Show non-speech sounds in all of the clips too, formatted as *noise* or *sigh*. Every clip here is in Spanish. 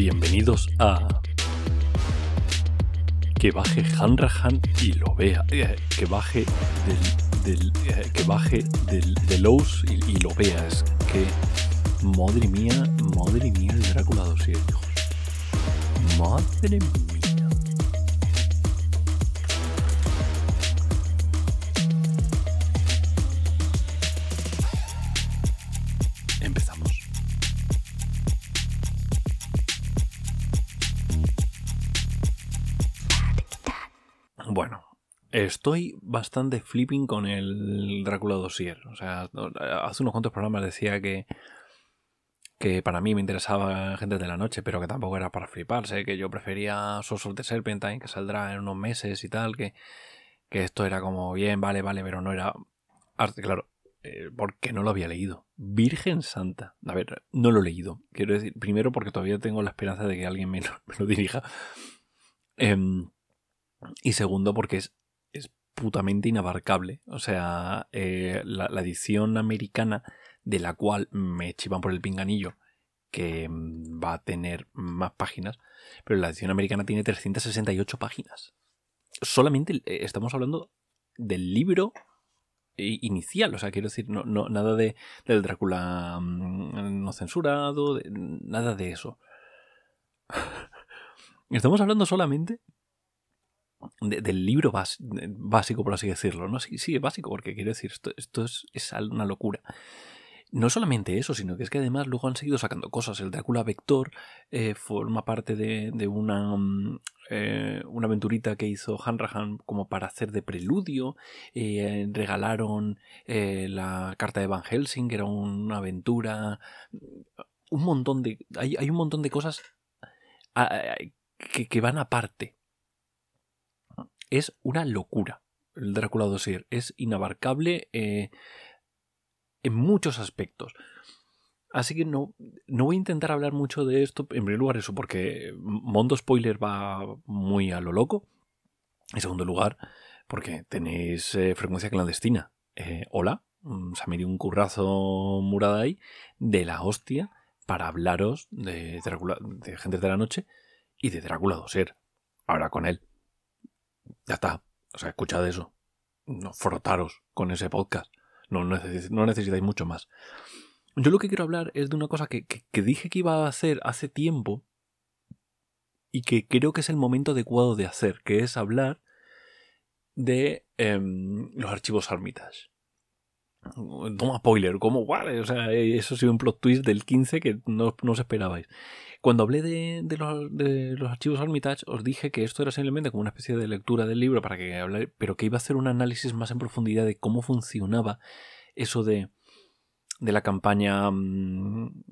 Bienvenidos a. Que baje Hanrahan y lo vea. Eh, que baje del. eh, que baje del, de Lowe's y, lo vea. Es que. Madre mía, madre mía, el Drácula dossier, hijos. Madre mía. Estoy bastante flipping con el Drácula dossier. O sea, hace unos cuantos programas decía que que para mí me interesaba Gente de la Noche, pero que tampoco era para fliparse, que yo prefería Souls of the Serpentine, que saldrá en unos meses y tal, que, que esto era como bien, vale, vale, pero no era arte, claro, eh, porque no lo había leído. Virgen Santa. A ver, no lo he leído. Quiero decir, primero porque todavía tengo la esperanza de que alguien me lo, *laughs* dirija. Em, y segundo porque es inabarcable. O sea, eh, la, edición americana de la cual me chivan por el pinganillo que mm, va a tener más páginas, pero la edición americana tiene 368 páginas. Solamente eh, estamos hablando del libro inicial, o sea, quiero decir, no, no, nada de, del Drácula mm, no censurado, nada de eso. *laughs* Estamos hablando solamente de- del libro bas- básico, por así decirlo, ¿no? Sí, sí, es básico, porque quiero decir, esto, esto es, es una locura. No solamente eso, sino que es que además luego han seguido sacando cosas. El Drácula Vector eh, forma parte de, de una, mm, eh, una aventurita que hizo Hanrahan como para hacer de preludio. Eh, regalaron la carta de Van Helsing, que era una aventura. Un montón de. Hay, hay un montón de cosas que, que van aparte. Es una locura. El Drácula Dossier es inabarcable. eh, en muchos aspectos. Así que no, no voy a intentar hablar mucho de esto. En primer lugar, eso, porque Mondo Spoiler va muy a lo loco. En segundo lugar, porque tenéis eh, frecuencia clandestina. Eh, hola, mm, se me dio un currazo murada ahí de la hostia para hablaros de, Drácula, de Gentes de la Noche y de Drácula Dossier. Ahora con él. Ya está. O sea, escuchad eso. No frotaros con ese podcast. No, neces- no necesitáis mucho más. Yo lo que quiero hablar es de una cosa que, que- que dije que iba a hacer hace tiempo y que creo que es el momento adecuado de hacer, que es hablar de em, los archivos Armitage. Toma spoiler, ¿cómo? Vale, o sea, eh, eso ha sido un plot twist del 15 que no, no os esperabais. Cuando hablé de, de los, de los archivos Armitage, os dije que esto era simplemente como una especie de lectura del libro para que hablar, pero que iba a hacer un análisis más en profundidad de cómo funcionaba eso de, de la campaña mm,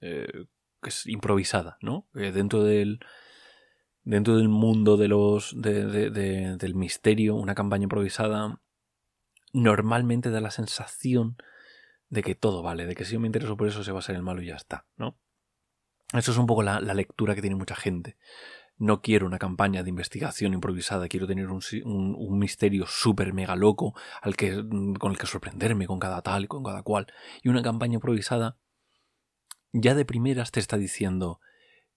eh, que es improvisada, ¿no? Dentro del dentro del mundo de los de- de- del misterio, una campaña improvisada normalmente da la sensación de que todo vale, de que si yo me intereso por eso se va a ser el malo y ya está, ¿no? Eso es un poco la, la lectura que tiene mucha gente. No quiero una campaña de investigación improvisada, quiero tener un, un- misterio súper mega loco al que, mm, con el que sorprenderme con cada tal y con cada cual. Y una campaña improvisada ya de primeras te está diciendo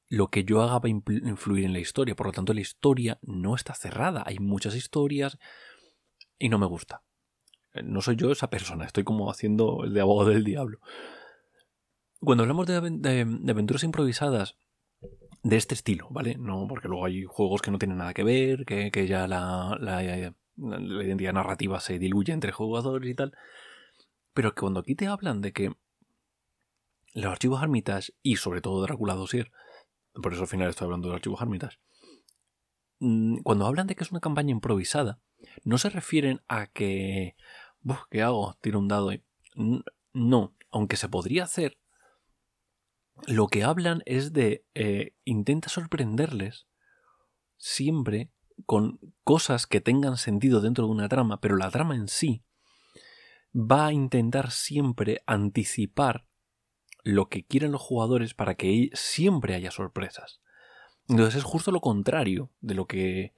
lo que yo haga va a influir en la historia. Por lo tanto, la historia no está cerrada. Hay muchas historias y no me gusta. Eh, No soy yo esa persona, estoy como haciendo el de abogado del diablo. Cuando hablamos de, aven- de- de aventuras improvisadas de este estilo, ¿vale? No, porque luego hay juegos que no tienen nada que ver, que, que ya la, la, la identidad narrativa se diluye entre jugadores y tal. Pero que cuando aquí te hablan de que los archivos Armitage y sobre todo Drácula Dossier, por eso al final estoy hablando de los archivos Armitage, mm, cuando hablan de que es una campaña improvisada, no se refieren a que, "Buf, ¿qué hago? Tiro un dado y... No, aunque se podría hacer, lo que hablan es de eh, intenta sorprenderles siempre con cosas que tengan sentido dentro de una trama, pero la trama en sí va a intentar siempre anticipar lo que quieren los jugadores para que ahí siempre haya sorpresas. Entonces es justo lo contrario de lo que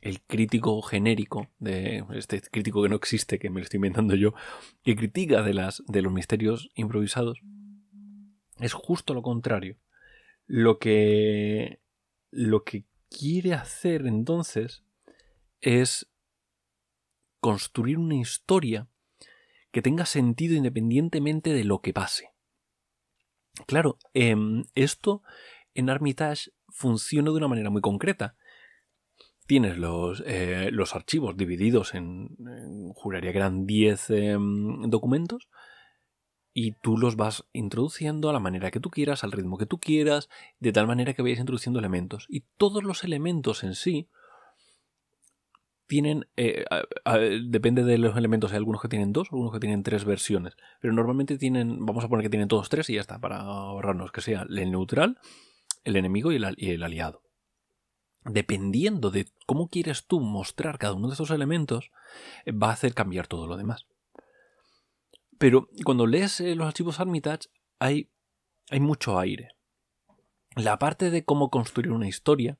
el crítico genérico, de este crítico que no existe, que me lo estoy inventando yo, que critica de, las, de los misterios improvisados, es justo lo contrario. Lo que, lo que quiere hacer entonces es construir una historia que tenga sentido independientemente de lo que pase. Claro, em, esto en Armitage funciona de una manera muy concreta. Tienes los, eh, los archivos divididos en, juraría que eran 10 em, documentos, y tú los vas introduciendo a la manera que tú quieras, al ritmo que tú quieras, de tal manera que vayas introduciendo elementos. Y todos los elementos en sí tienen, eh, depende de los elementos, hay algunos que tienen dos, algunos que tienen tres versiones, pero normalmente tienen, vamos a poner que tienen todos tres y ya está, para ahorrarnos que sea el neutral, el enemigo y el, y el aliado. Dependiendo de cómo quieres tú mostrar cada uno de esos elementos, va a hacer cambiar todo lo demás. Pero cuando lees eh, los archivos Armitage hay, hay mucho aire. La parte de cómo construir una historia,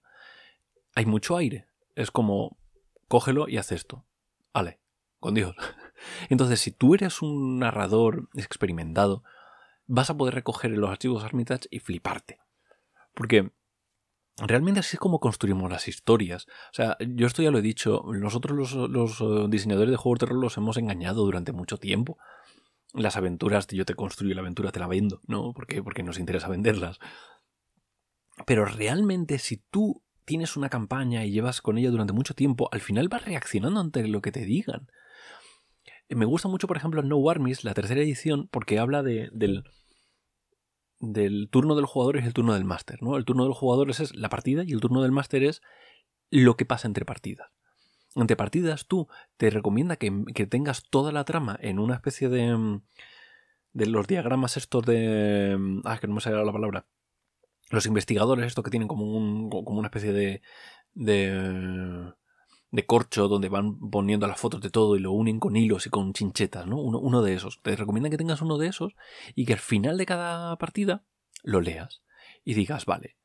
hay mucho aire. Es como, cógelo y haz esto. Vale, con Dios. *laughs* Entonces, si tú eres un narrador experimentado, vas a poder recoger los archivos Armitage y fliparte. Porque realmente así es como construimos las historias. O sea, yo esto ya lo he dicho, nosotros los, eh, diseñadores de juegos de rol los hemos engañado durante mucho tiempo. Las aventuras, yo te construyo la aventura, te la vendo, ¿no? ¿Por? Porque nos interesa venderlas. Pero realmente si tú tienes una campaña y llevas con ella durante mucho tiempo, al final vas reaccionando ante lo que te digan. Me gusta mucho, por ejemplo, No Armies, la tercera edición, porque habla de, del, del turno del jugador y el turno del máster. ¿no? El turno del jugador es la partida y el turno del máster es lo que pasa entre partidas. Entre partidas, tú te recomienda que, que tengas toda la trama en una especie de. de los diagramas estos de. Ah, que no me sale la palabra los investigadores, esto que tienen como, un, como una especie de, de, de, corcho donde van poniendo las fotos de todo y lo unen con hilos y con chinchetas, ¿no? Uno, de esos. Te recomiendan que tengas uno de esos y que al final de cada partida lo leas y digas, vale,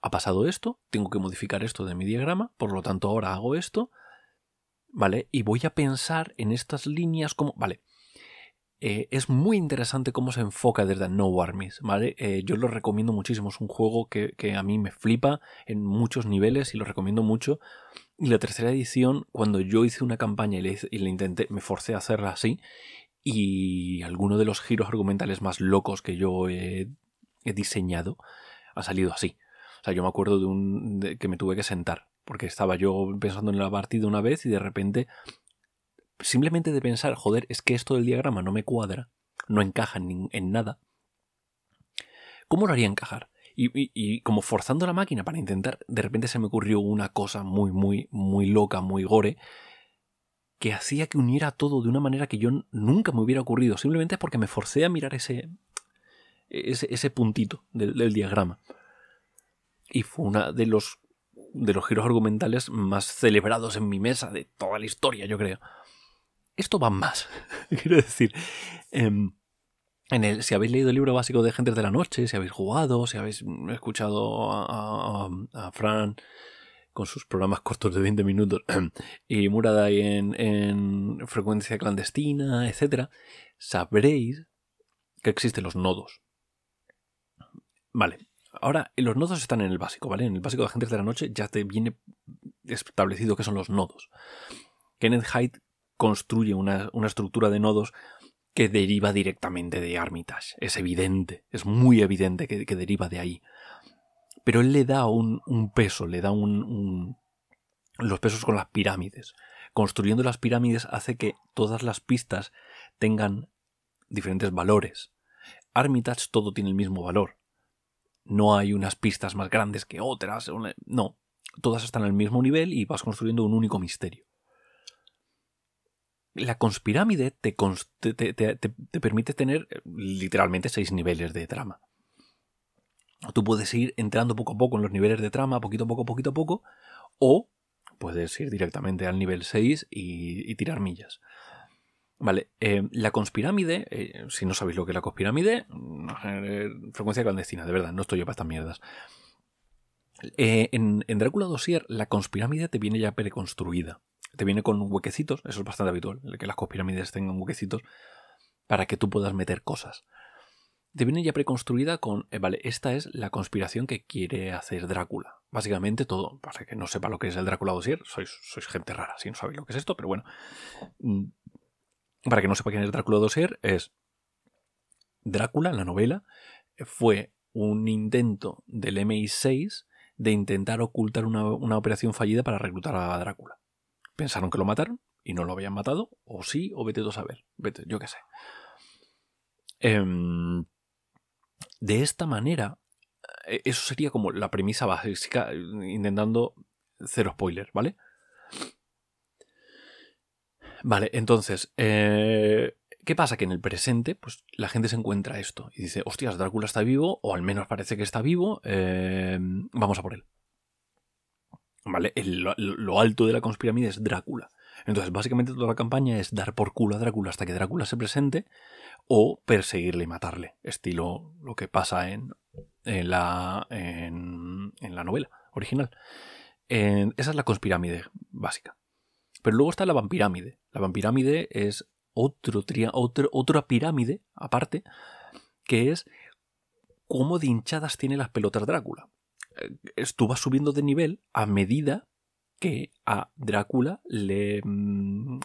ha pasado esto, tengo que modificar esto de mi diagrama, por lo tanto ahora hago esto, ¿vale? Y voy a pensar en estas líneas como, vale, eh, es muy interesante cómo se enfoca desde No Armies, ¿vale? Eh, yo lo recomiendo muchísimo, es un juego que, a mí me flipa en muchos niveles y lo recomiendo mucho. Y la tercera edición, cuando yo hice una campaña y le, intenté, me forcé a hacerla así, y alguno de los giros argumentales más locos que yo he, diseñado ha salido así. O sea, yo me acuerdo de un que me tuve que sentar, porque estaba yo pensando en la partida una vez y de repente simplemente de pensar, joder, es que esto del diagrama no me cuadra, no encaja en, nada, ¿cómo lo haría encajar? Y, como forzando la máquina para intentar, de repente se me ocurrió una cosa muy, muy, muy loca, muy gore, que hacía que uniera todo de una manera que yo nunca me hubiera ocurrido, simplemente porque me forcé a mirar ese, ese, puntito del, diagrama. Y fue uno de los, de los giros argumentales más celebrados en mi mesa de toda la historia, yo creo esto va más. *laughs* Quiero decir, em, en el, si habéis leído el libro básico de Gentes de la Noche, si habéis jugado, si habéis escuchado a, Fran con sus programas cortos de 20 minutos *clears throat* y Muradai en, en frecuencia clandestina, etc., sabréis que existen los nodos. Vale, ahora los nodos están en el básico, ¿vale? En el básico de Agentes de la Noche ya te viene establecido que son los nodos. Kenneth Hyde construye una, estructura de nodos que deriva directamente de Armitage. Es evidente, es muy evidente que, deriva de ahí. Pero él le da un, peso, le da un, los pesos con las pirámides. Construyendo las pirámides hace que todas las pistas tengan diferentes valores. Armitage todo tiene el mismo valor. No hay unas pistas más grandes que otras. No, todas están al mismo nivel y vas construyendo un único misterio la conspirámide te, te, permite tener eh, literalmente seis niveles de trama. Tú puedes ir entrando poco a poco en los niveles de trama, poquito a poco, poquito a poco, o puedes ir directamente al nivel 6 y, tirar millas. Vale, eh, la conspirámide, eh, si no sabéis lo que es la conspirámide, frecuencia clandestina, de verdad, no estoy yo para estas mierdas. En, en Drácula Dossier, la conspirámide te viene ya preconstruida te viene con huequecitos, eso es bastante habitual, que las cospirámides tengan huequecitos para que tú puedas meter cosas. te viene ya preconstruida con, eh, vale, esta es la conspiración que quiere hacer Drácula. Básicamente todo, para que no sepa lo que es el Drácula dossier, sois, sois gente rara si no sabéis lo que es esto, pero bueno. Mm, para que no sepa quién es Drácula dossier, es Drácula, la novela, fue un intento del MI6 de intentar ocultar una, operación fallida para reclutar a Drácula. Pensaron que lo mataron y no lo habían matado, o sí, o vete tú a saber, vete, yo qué sé. Em, de esta manera, e, eso sería como la premisa básica, intentando cero spoiler, ¿vale? Vale, entonces, eh, ¿qué pasa? Que en el presente, pues la gente se encuentra esto y dice, hostias, Drácula está vivo, o al menos parece que está vivo, eh, vamos a por él. ¿Vale? lo, alto de la conspiramide es Drácula. Entonces, básicamente toda la campaña es dar por culo a Drácula hasta que Drácula se presente o perseguirle y matarle, estilo lo que pasa en, en, la, en, la novela original. esa es la conspirámide básica. Pero luego está la vampirámide. La vampirámide es otro, otra pirámide aparte, que es cómo de hinchadas tiene las pelotas Drácula. Eh, tú vas subiendo de nivel a medida que a Drácula le, mm,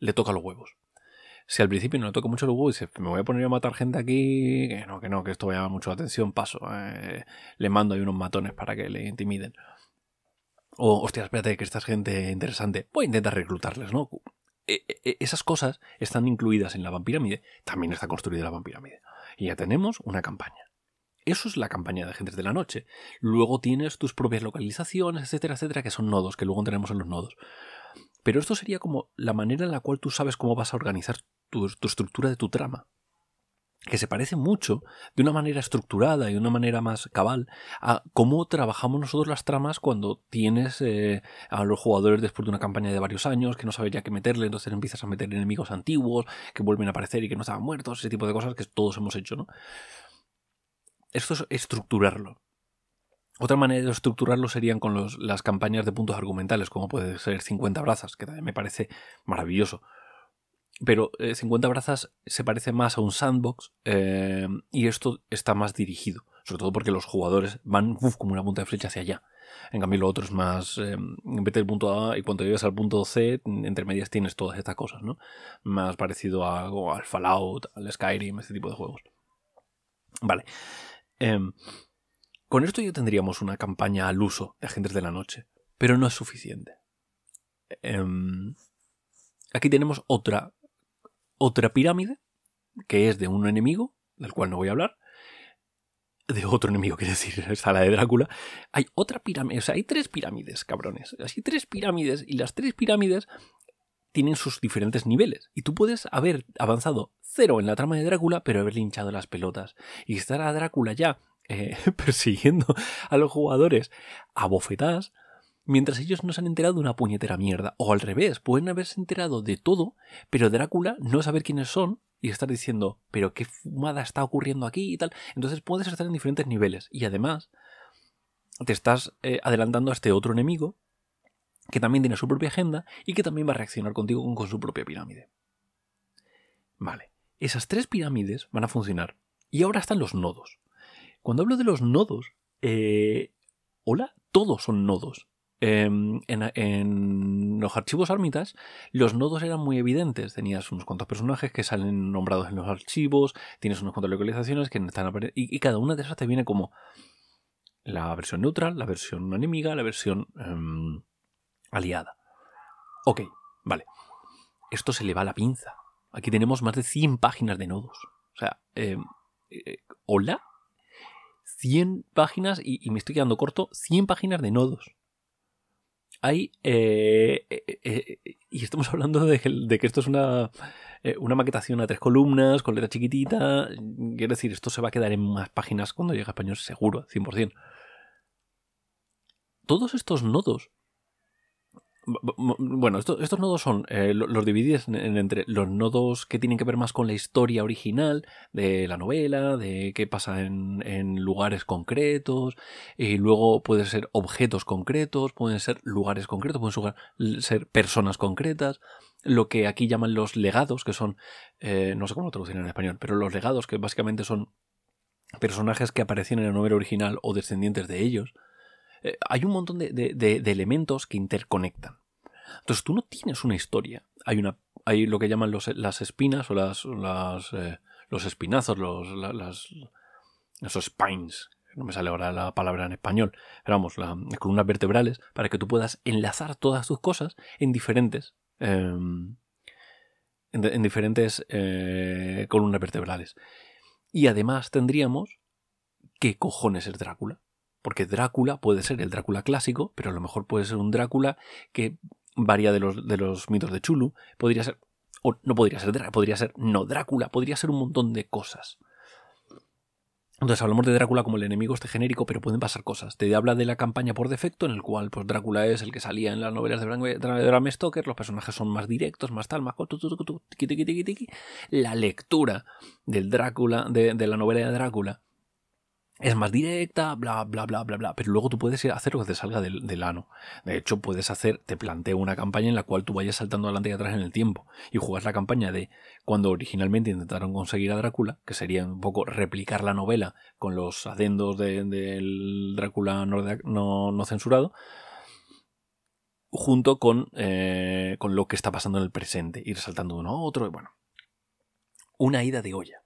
le toca los huevos. Si al principio no le toca mucho los huevos y dice, me voy a poner a matar gente aquí, que no, que no, que esto va a llamar mucho la atención, paso. Eh, le mando ahí unos matones para que le intimiden. O, hostia, espérate, que esta es gente interesante. Voy a intentar reclutarles, ¿no? E, e, e, esas cosas están incluidas en la vampirámide. También está construida la vampirámide. Y ya tenemos una campaña. Eso es la campaña de Agentes de la Noche. Luego tienes tus propias localizaciones, etcétera, etcétera, que son nodos, que luego tenemos en los nodos. Pero esto sería como la manera en la cual tú sabes cómo vas a organizar tu, estructura de tu trama que se parece mucho, de una manera estructurada y de una manera más cabal, a cómo trabajamos nosotros las tramas cuando tienes eh, a los jugadores después de una campaña de varios años, que no sabes ya qué meterle, entonces empiezas a meter enemigos antiguos, que vuelven a aparecer y que no estaban muertos, ese tipo de cosas que todos hemos hecho, ¿no? Esto es estructurarlo. Otra manera de estructurarlo serían con las campañas de puntos argumentales, como puede ser 50 brazas, que también me parece maravilloso. Pero 50 eh, brazas se parece más a un sandbox eh, y esto está más dirigido, sobre todo porque los jugadores van como una punta de flecha hacia allá. En cambio, lo otro es más, eh, vete del punto A y cuando llegas al punto C, entre medias tienes todas estas cosas, ¿no? Más parecido a, al Fallout, al Skyrim, este tipo de juegos. Vale. Em, con esto ya tendríamos una campaña al uso de agentes de la noche, pero no es suficiente. Em, aquí tenemos otra, otra pirámide, que es de un enemigo, del cual no voy a hablar, de otro enemigo, quiere decir, *laughs* está la de Drácula. Hay otra pirámide, o sea, hay tres pirámides, cabrones. Hay tres pirámides y las tres pirámides tienen sus diferentes niveles. Y tú puedes haber avanzado cero en la trama de Drácula, pero haber linchado las pelotas. Y estar a Drácula ya eh, *laughs* persiguiendo a los jugadores a bofetadas, mientras ellos no se han enterado de una puñetera mierda. O al revés, pueden haberse enterado de todo, pero Drácula no saber quiénes son y estar diciendo, pero qué fumada está ocurriendo aquí y tal. Entonces puedes estar en diferentes niveles. Y además, te estás eh, adelantando a este otro enemigo que también tiene su propia agenda y que también va a reaccionar contigo con, su propia pirámide. Vale, esas tres pirámides van a funcionar. Y ahora están los nodos. Cuando hablo de los nodos, eh, hola, todos son nodos. Em, en, los archivos Armitage, los nodos eran muy evidentes. Tenías unos cuantos personajes que salen nombrados en los archivos, tienes unas cuantas localizaciones que están y, y cada una de esas te viene como la versión neutral, la versión enemiga, la versión em, aliada. Ok, vale. Esto se le va a la pinza. Aquí tenemos más de 100 páginas de nodos. O sea, eh, eh, ¿hola? 100 páginas, y, me estoy quedando corto, 100 páginas de nodos. Hay... Eh, y estamos hablando de que, esto es una, una maquetación a tres columnas, con letra chiquitita. Quiero decir, esto se va a quedar en más páginas cuando llegue a español, seguro, 100%. Todos estos nodos bueno, estos nodos son eh, los divididos entre los nodos que tienen que ver más con la historia original de la novela, de qué pasa en, lugares concretos, y luego pueden ser objetos concretos, pueden ser lugares concretos, pueden ser personas concretas. lo que aquí llaman los legados, que son, eh, no sé cómo lo traducir en español, pero los legados que básicamente son personajes que aparecían en la novela original o descendientes de ellos, eh, hay un montón de, elementos que interconectan. Entonces tú no tienes una historia. Hay una hay lo que llaman las espinas o las, eh, los espinazos, los, las, esos spines, no me sale ahora la palabra en español, pero vamos, las columnas vertebrales, para que tú puedas enlazar todas tus cosas en diferentes, em, en, diferentes eh, columnas vertebrales. Y además tendríamos qué cojones es Drácula. Porque Drácula puede ser el Drácula clásico, pero a lo mejor puede ser un Drácula que varía de los, de los mitos de Chulu. Podría ser. O no podría ser Drácula, podría ser no Drácula, podría ser un montón de cosas. Entonces hablamos de Drácula como el enemigo este genérico, pero pueden pasar cosas. Te habla de la campaña por defecto, en el cual pues, Drácula es el que salía en las novelas de Bram Stoker, los personajes son más directos, más tal, más... La lectura del Drácula, de, de la novela de Drácula, es más directa, bla, bla, bla, bla, bla. Pero luego tú puedes hacer lo que te salga del, del, ano. De hecho, puedes hacer, te planteo una campaña en la cual tú vayas saltando adelante y atrás en el tiempo. Y jugas la campaña de cuando originalmente intentaron conseguir a Drácula, que sería un poco replicar la novela con los adendos del Drácula no, no, censurado, junto con, eh, con lo que está pasando en el presente. Ir saltando de uno a otro. Y bueno, una ida de olla.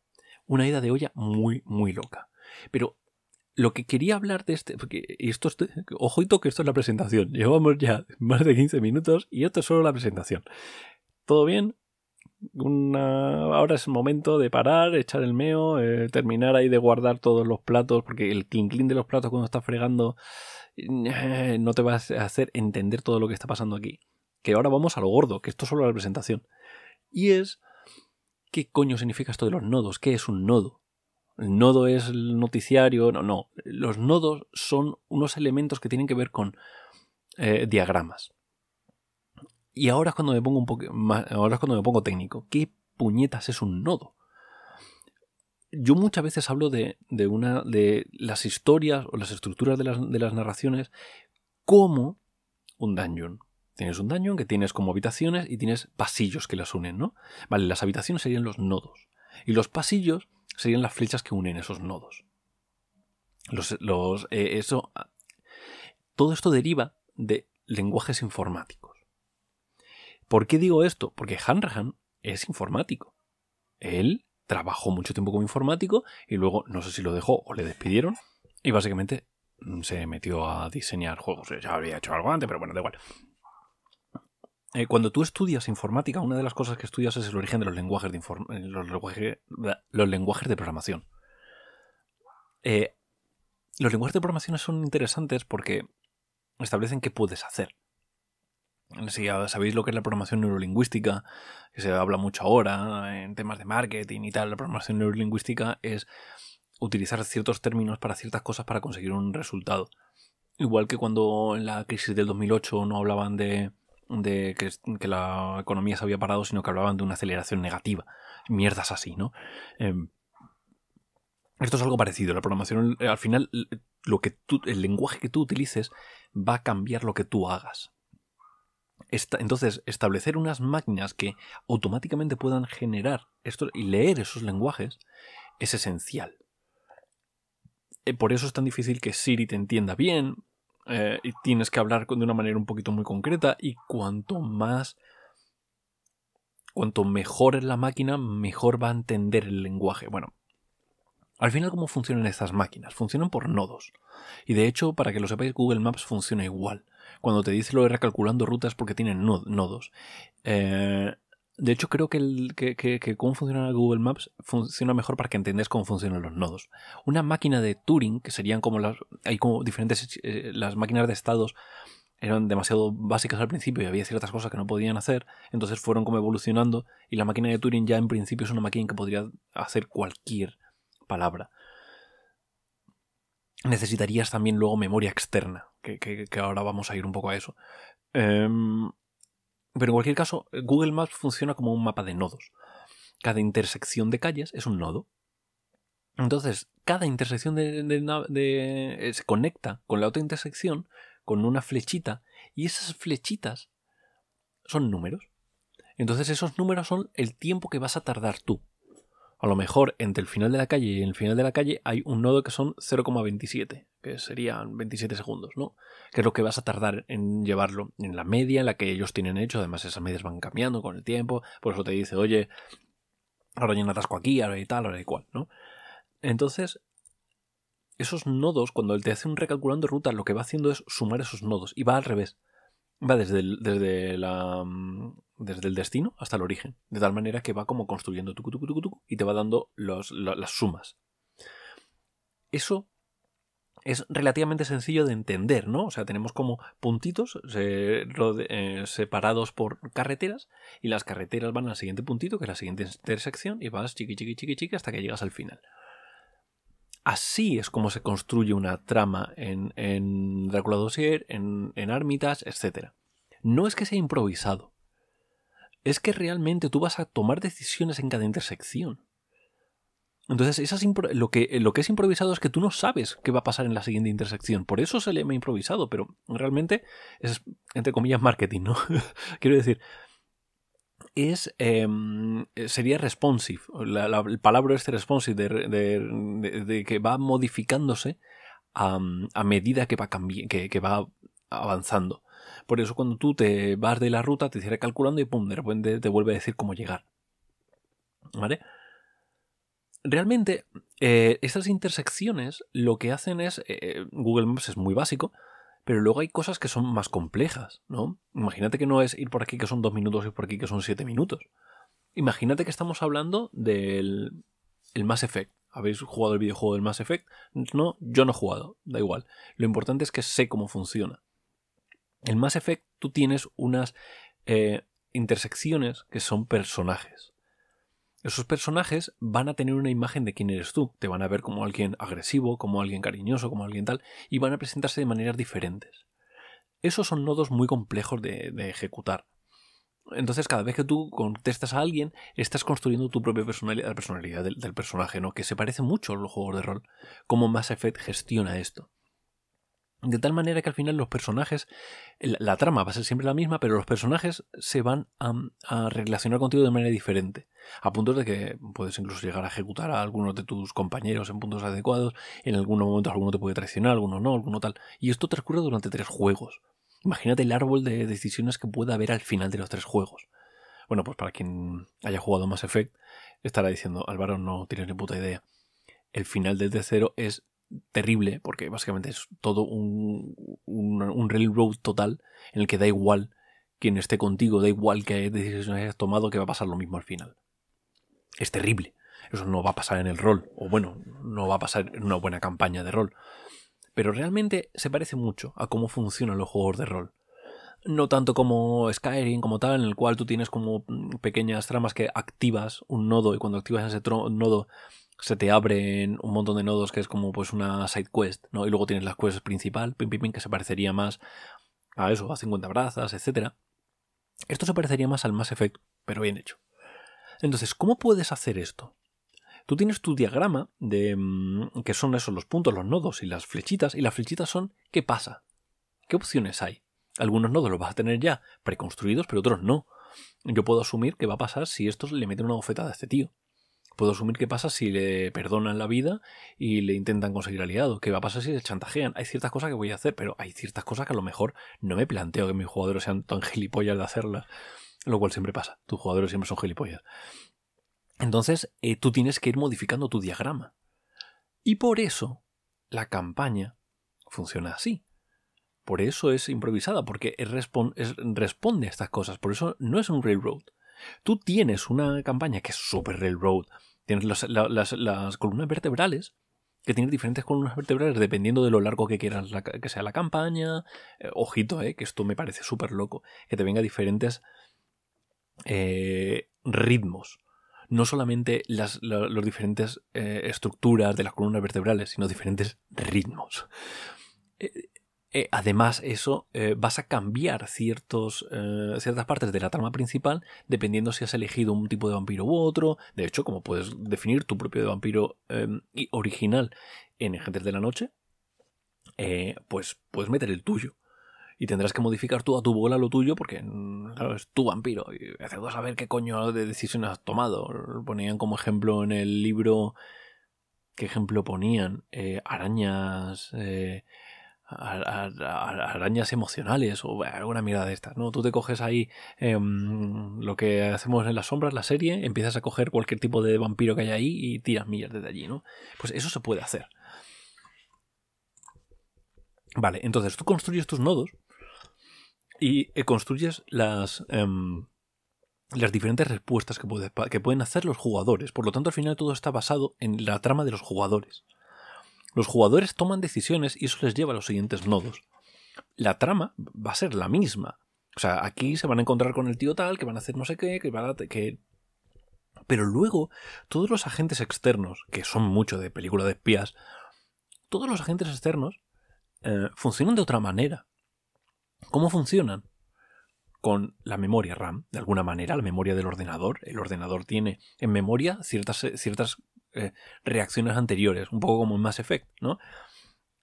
Una ida de olla muy, muy loca. Pero lo que quería hablar de este, porque esto es, ojito que esto es la presentación, llevamos ya más de 15 minutos y esto es solo la presentación. ¿Todo bien? ahora es el momento de parar, echar el meo, eh, terminar ahí de guardar todos los platos, porque el clink de los platos cuando estás fregando eh, no te va a hacer entender todo lo que está pasando aquí. Que ahora vamos a lo gordo, que esto es solo la presentación. Y es, ¿qué coño significa esto de los nodos? ¿Qué es un nodo? El nodo es el noticiario, no, no. Los nodos son unos elementos que tienen que ver con eh, diagramas. Y ahora es cuando me pongo un poco ahora es cuando me pongo técnico. ¿Qué puñetas es un nodo? Yo muchas veces hablo de, una de las historias o las estructuras de las, de las narraciones como un dungeon. Tienes un dungeon que tienes como habitaciones y tienes pasillos que las unen, ¿no? Vale, las habitaciones serían los nodos. Y los pasillos serían las flechas que unen esos nodos. Eh, eso, todo esto deriva de lenguajes informáticos. ¿Por qué digo esto? Porque Hanrahan es informático. Él trabajó mucho tiempo como informático y luego no sé si lo dejó o le despidieron y básicamente mm, se metió a diseñar juegos. Ya había hecho algo antes, pero bueno, da igual. Eh, cuando tú estudias informática, una de las cosas que estudias es el origen de los lenguajes de, eh, los lenguajes, de programación. Eh, los lenguajes de programación son interesantes porque establecen qué puedes hacer. Si ya sabéis lo que es la programación neurolingüística, que se habla mucho ahora en temas de marketing y tal, la programación neurolingüística es utilizar ciertos términos para ciertas cosas para conseguir un resultado. Igual que cuando en la crisis del 2008 no hablaban de de que, la economía se había parado, sino que hablaban de una aceleración negativa. Mierdas así, ¿no? Em, esto es algo parecido. La programación, al final, lo que el lenguaje que tú utilices va a cambiar lo que tú hagas. entonces, establecer unas máquinas que automáticamente puedan generar esto y leer esos lenguajes es esencial. Eh, por eso es tan difícil que Siri te entienda bien, eh, y tienes que hablar de una manera un poquito muy concreta y cuanto más cuanto mejor es la máquina, mejor va a entender el lenguaje. Bueno, al final, ¿cómo funcionan estas máquinas? Funcionan por nodos. Y de hecho, para que lo sepáis, Google Maps funciona igual. Cuando te dice lo de recalculando rutas porque tienen nodos. Eh, de hecho, creo que, el, que, cómo funciona Google Maps funciona mejor para que entendáis cómo funcionan los nodos. Una máquina de Turing, que serían como las. Hay como diferentes. Eh, las máquinas de estados eran demasiado básicas al principio y había ciertas cosas que no podían hacer, entonces fueron como evolucionando y la máquina de Turing ya en principio es una máquina que podría hacer cualquier palabra. Necesitarías también luego memoria externa, que, ahora vamos a ir un poco a eso. Em, pero en cualquier caso, Google Maps funciona como un mapa de nodos. Cada intersección de calles es un nodo. Entonces, cada intersección de, eh, se conecta con la otra intersección con una flechita y esas flechitas son números. Entonces esos números son el tiempo que vas a tardar tú. A lo mejor entre el final de la calle y el final de la calle hay un nodo que son 0,27, que serían 27 segundos, ¿no? Que es lo que vas a tardar en llevarlo en la media en la que ellos tienen hecho. Además, esas medias van cambiando con el tiempo. Por eso te dice, oye, ahora hay un atasco aquí, ahora hay tal, ahora hay cual, ¿no? Entonces, esos nodos, cuando él te hace un recalculando ruta, lo que va haciendo es sumar esos nodos y va al revés. Va desde desde la, mm, desde el destino hasta el origen, de tal manera que va como construyendo tu y te va dando las sumas. Eso es relativamente sencillo de entender, ¿no? O sea, tenemos como puntitos eh, separados por carreteras y las carreteras van al siguiente puntito, que es la siguiente intersección, y vas chiqui, chiqui, chiqui, chiqui hasta que llegas al final. Así es como se construye una trama en, en Drácula Dossier, en, en Armitage, etc. No es que sea improvisado. Es que realmente tú vas a tomar decisiones en cada intersección. Entonces, esas lo, que, es improvisado es que tú no sabes qué va a pasar en la siguiente intersección. Por eso se le llama improvisado, pero realmente es, entre comillas, marketing, ¿no? *laughs* Quiero decir, es em, sería responsive. La, el palabra este responsive de, que va modificándose a, medida que, va avanzando. Por eso cuando tú te vas de la ruta te cierra calculando y pum, de repente te vuelve a decir cómo llegar. ¿Vale? Realmente, eh, estas intersecciones lo que hacen es, eh, Google Maps es muy básico, pero luego hay cosas que son más complejas, ¿no? Imagínate que no es ir por aquí que son dos minutos y por aquí que son siete minutos. Imagínate que estamos hablando del el Mass Effect. ¿Habéis jugado el videojuego del Mass Effect? No, yo no he jugado, da igual. Lo importante es que sé cómo funciona. El Mass Effect tú tienes unas eh, intersecciones que son personajes. Esos personajes van a tener una imagen de quién eres tú. Te van a ver como alguien agresivo, como alguien cariñoso, como alguien tal, y van a presentarse de maneras diferentes. Esos son nodos muy complejos de, ejecutar. Entonces, cada vez que tú contestas a alguien, estás construyendo tu propia personalidad, la personalidad del, del, personaje, ¿no? Que se parece mucho a los juegos de rol. Cómo Mass Effect gestiona esto. De tal manera que al final los personajes, la, trama va a ser siempre la misma, pero los personajes se van a, relacionar contigo de manera diferente. A punto de que puedes incluso llegar a ejecutar a algunos de tus compañeros en puntos adecuados. En algunos momentos alguno te puede traicionar, alguno no, alguno tal. Y esto transcurre durante tres juegos. Imagínate el árbol de decisiones que pueda haber al final de los tres juegos. Bueno, pues para quien haya jugado Mass Effect, estará diciendo, Álvaro, no tienes ni puta idea. El final del tercero es terrible, porque básicamente es todo un, un, railroad total en el que da igual quien esté contigo, da igual que decisiones hayas tomado, que va a pasar lo mismo al final. Es terrible. Eso no va a pasar en el rol, o bueno, no va a pasar en una buena campaña de rol. Pero realmente se parece mucho a cómo funcionan los juegos de rol. No tanto como Skyrim, como tal, en el cual tú tienes como pequeñas tramas que activas un nodo y cuando activas ese nodo se te abren un montón de nodos que es como pues una side quest, ¿no? Y luego tienes las quests principal, pim, pim, pim, que se parecería más a eso, a 50 brazas, etc. Esto se parecería más al Mass Effect, pero bien hecho. Entonces, ¿cómo puedes hacer esto? Tú tienes tu diagrama de mm, que son esos los puntos, los nodos y las flechitas, y las flechitas son ¿qué pasa? ¿Qué opciones hay? Algunos nodos los vas a tener ya preconstruidos, pero otros no. Yo puedo asumir qué va a pasar si estos le meten una bofetada a este tío. Puedo asumir qué pasa si le perdonan la vida y le intentan conseguir aliado. ¿Qué va a pasar si le chantajean? Hay ciertas cosas que voy a hacer, pero hay ciertas cosas que a lo mejor no me planteo que mis jugadores sean tan gilipollas de hacerlas. Lo cual siempre pasa. Tus jugadores siempre son gilipollas. Entonces, eh, tú tienes que ir modificando tu diagrama. Y por eso, la campaña funciona así. Por eso es improvisada, porque responde a estas cosas. Por eso no es un railroad. Tú tienes una campaña que es super railroad. Tienes las, columnas vertebrales, que tienen diferentes columnas vertebrales dependiendo de lo largo que quieras que sea la campaña. Eh, ojito, eh, que esto me parece súper loco. Que te venga diferentes eh, ritmos. No solamente las diferentes eh, estructuras de las columnas vertebrales, sino diferentes ritmos. Eh, además, eso eh, vas a cambiar eh, ciertas partes de la trama principal dependiendo si has elegido un tipo de vampiro u otro. De hecho, como puedes definir tu propio vampiro em, original en Agentes de la Noche, pues puedes meter el tuyo. Y tendrás que modificar tú a tu bola lo tuyo porque mm, es tu vampiro. Y hace a saber qué coño de decisiones has tomado. Ponían como ejemplo en el libro. ¿Qué ejemplo ponían? Eh, Eh, arañas emocionales o alguna mierda de estas, ¿no? Tú te coges ahí em, lo que hacemos en las sombras, la serie, empiezas a coger cualquier tipo de vampiro que haya ahí y tiras millas desde allí, ¿no? Pues eso se puede hacer. Vale, entonces tú construyes tus nodos y eh, construyes las, em, las diferentes respuestas que pueden hacer los jugadores. Por lo tanto, al final todo está basado en la trama de los jugadores. Los jugadores toman decisiones y eso les lleva a los siguientes nodos. La trama va a ser la misma. O sea, aquí se van a encontrar con el tío tal, que van a hacer no sé qué, que van a... Que... Pero luego, todos los agentes externos, que son mucho de película de espías, todos los agentes externos eh, funcionan de otra manera. ¿Cómo funcionan? Con la memoria RAM, de alguna manera, la memoria del ordenador. El ordenador tiene en memoria ciertas, ciertas eh, reacciones anteriores, un poco como en Mass Effect, ¿no?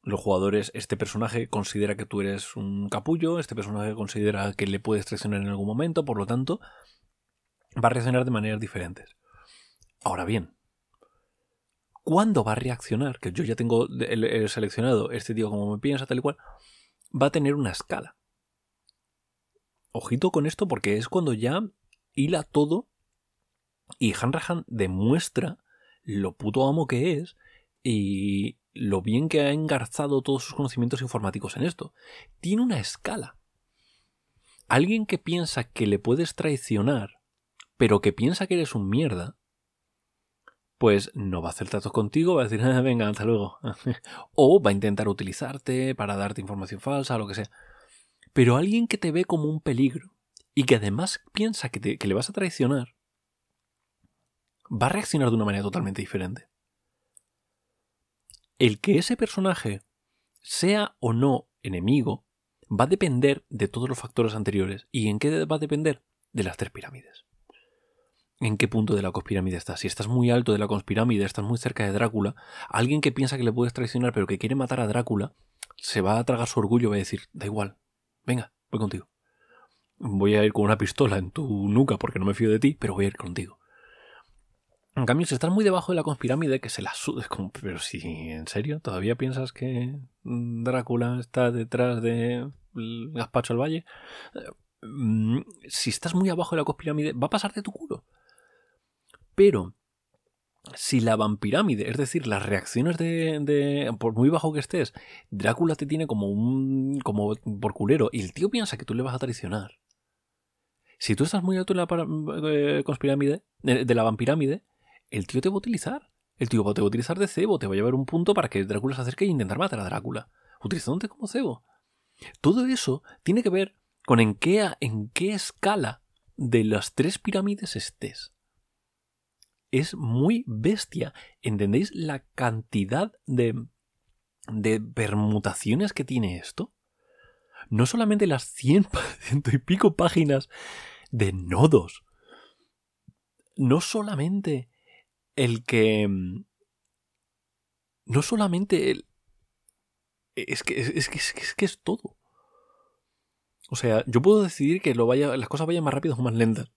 Los jugadores, este personaje considera que tú eres un capullo, este personaje considera que le puedes traicionar en algún momento, por lo tanto, va a reaccionar de maneras diferentes. Ahora bien, ¿cuándo va a reaccionar? Que yo ya tengo seleccionado este tío como me piensa, tal y cual, va a tener una escala. Ojito con esto porque es cuando ya hila todo y Hanrahan demuestra lo puto amo que es y lo bien que ha engarzado todos sus conocimientos informáticos en esto. Tiene una escala. Alguien que piensa que le puedes traicionar, pero que piensa que eres un mierda, pues no va a hacer tratos contigo, va a decir, ah, venga, hasta luego. *laughs* o va a intentar utilizarte para darte información falsa, lo que sea. Pero alguien que te ve como un peligro y que además piensa que, que le vas a traicionar, va a reaccionar de una manera totalmente diferente. El que ese personaje sea o no enemigo va a depender de todos los factores anteriores. ¿Y en qué va a depender? De las tres pirámides. ¿En qué punto de la conspirámide estás? Si estás muy alto de la conspirámide, estás muy cerca de Drácula, alguien que piensa que le puedes traicionar pero que quiere matar a Drácula, se va a tragar su orgullo y va a decir, da igual, venga, voy contigo. Voy a ir con una pistola en tu nuca porque no me fío de ti, pero voy a ir contigo. En cambio, si estás muy debajo de la conspirámide, que se la sudes como, pero si, ¿en serio? ¿Todavía piensas que Drácula está detrás de Gaspacho al Valle? Mm, si estás muy abajo de la conspirámide, va a pasar de tu culo. Pero, si la vampirámide, es decir, las reacciones de, de, por muy bajo que estés, Drácula te tiene como un, como por culero, y el tío piensa que tú le vas a traicionar. Si tú estás muy alto en la eh, conspirámide, de la vampirámide, el tío te va a utilizar. El tío te va a utilizar de cebo, te va a llevar un punto para que Drácula se acerque e intentar matar a Drácula, utilizándote como cebo. Todo eso tiene que ver con en qué, en qué escala de las tres pirámides estés. Es muy bestia. ¿Entendéis la cantidad de, de permutaciones que tiene esto? No solamente las cien, *laughs* ciento y pico páginas de nodos. No solamente el que... Mm, no solamente el... Es que es, que, es, que es todo. O sea, yo puedo decidir que lo vaya, las cosas vayan más rápidas o más lentas.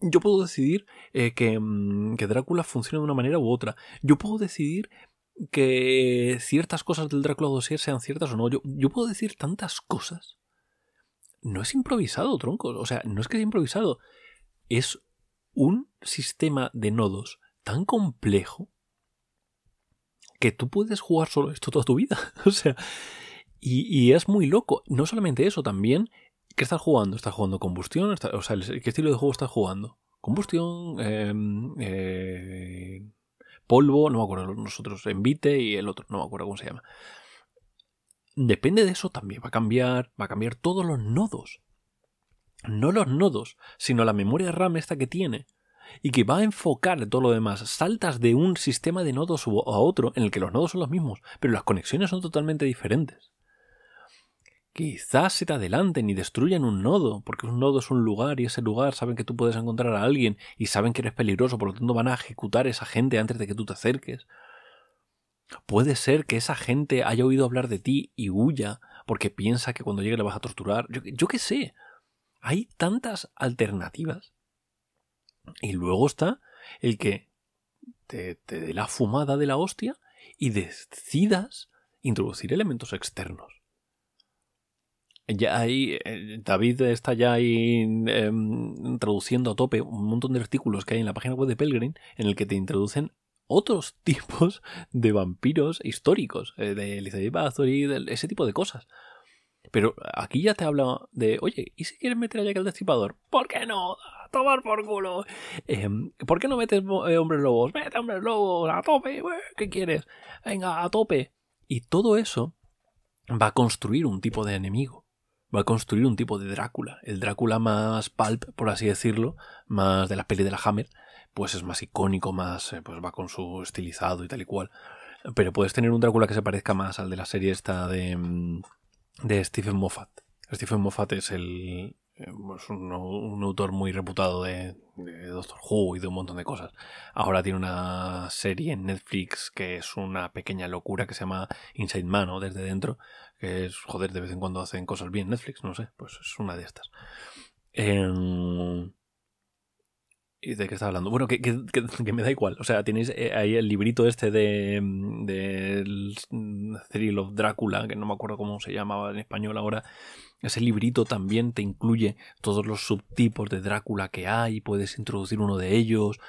Yo puedo decidir eh, que, mm, que, Drácula funcione de una manera u otra. Yo puedo decidir que ciertas cosas del Drácula dossier sean ciertas o no. Yo, yo puedo decir tantas cosas. No es improvisado, tronco. O sea, no es que sea improvisado. Es un sistema de nodos tan complejo que tú puedes jugar solo esto toda tu vida. *laughs* o sea, y, es muy loco. No solamente eso, también, ¿qué estás jugando? ¿Estás jugando combustión? o sea, ¿qué estilo de juego estás jugando? Combustión, em, eh, polvo, no me acuerdo nosotros, envite y el otro, no me acuerdo cómo se llama. Depende de eso también, va a cambiar, va a cambiar todos los nodos. No los nodos, sino la memoria RAM esta que tiene y que va a enfocar todo lo demás. Saltas de un sistema de nodos a otro en el que los nodos son los mismos, pero las conexiones son totalmente diferentes. Quizás se te adelanten y destruyan un nodo, porque un nodo es un lugar y ese lugar saben que tú puedes encontrar a alguien y saben que eres peligroso, por lo tanto van a ejecutar a esa gente antes de que tú te acerques. Puede ser que esa gente haya oído hablar de ti y huya, porque piensa que cuando llegue le vas a torturar. Yo, yo qué sé. Hay tantas alternativas. Y luego está el que te, te dé la fumada de la hostia y decidas introducir elementos externos. Ya ahí, eh, David está ya ahí em, introduciendo a tope un montón de artículos que hay en la página web de Pelgrim en el que te introducen otros *laughs* tipos de vampiros históricos, eh, de Elizabeth Bathory, de ese tipo de cosas. Pero aquí ya te habla de, oye, ¿y si quieres meter a Jack el Destripador? ¿Por qué no? Tomar por culo. Em, ¿Por qué no metes eh, hombres lobos? Mete hombres lobos, a tope, ¿qué quieres? Venga, a tope. Y todo eso va a construir un tipo de enemigo va a construir un tipo de Drácula. El Drácula más pulp, por así decirlo, más de la peli de la Hammer, pues es más icónico, más, eh, pues va con su estilizado y tal y cual. Pero puedes tener un Drácula que se parezca más al de la serie esta de, mm, de Stephen Moffat. Stephen Moffat es el, eh, es un, autor muy reputado de, Doctor Who y de un montón de cosas. Ahora tiene una serie en Netflix que es una pequeña locura que se llama Inside Man, ¿no? Desde dentro, que es, joder, de vez en cuando hacen cosas bien Netflix, no sé, pues es una de estas. ¿Y de qué está hablando? Bueno, que, me da igual. O sea, tenéis eh, ahí el librito este de del Cyril of Drácula, que no me acuerdo cómo se llamaba en español ahora. Ese librito también te incluye todos los subtipos de Drácula que hay, puedes introducir uno de ellos.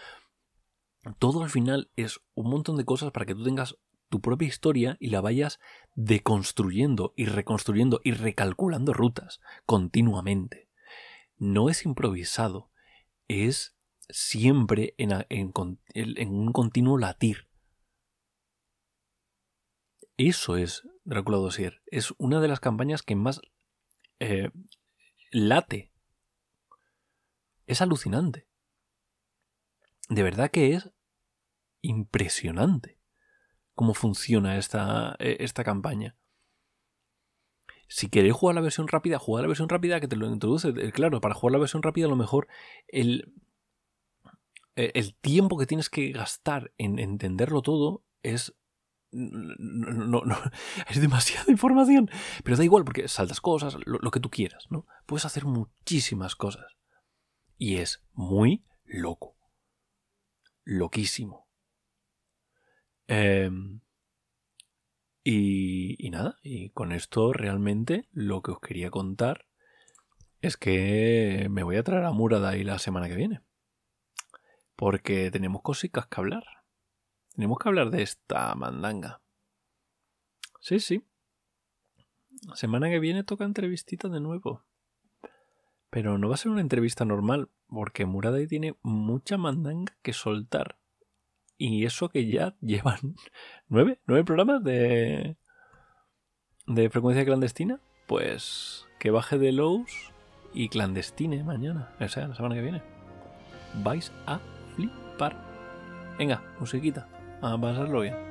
Todo al final es un montón de cosas para que tú tengas tu propia historia y la vayas deconstruyendo y reconstruyendo y recalculando rutas continuamente. No es improvisado, es siempre en, un continuo latir. Eso es Drácula Dossier. Es una de las campañas que más eh, late. Es alucinante. De verdad que es impresionante cómo funciona esta, eh, esta campaña. Si queréis jugar la versión rápida, jugar la versión rápida que te lo introduce. Eh, claro, para jugar la versión rápida a lo mejor el, el tiempo que tienes que gastar en entenderlo todo es no, no, *laughs* es demasiada información. Pero da igual, porque saltas cosas, lo, que tú quieras, ¿no? Puedes hacer muchísimas cosas. Y es muy loco. Loquísimo. Em, y, nada, y con esto realmente lo que os quería contar es que me voy a traer a Murada ahí la semana que viene. Porque tenemos cositas que hablar. Tenemos que hablar de esta mandanga. Sí, sí. Semana que viene toca entrevistita de nuevo. Pero no va a ser una entrevista normal, porque Murada tiene mucha mandanga que soltar. Y eso que ya llevan *laughs* nueve, nueve programas de, de frecuencia clandestina, pues que baje de Lowe's y clandestine mañana, o sea, la semana que viene. Vais a flipar. Venga, musiquita, a pasarlo bien.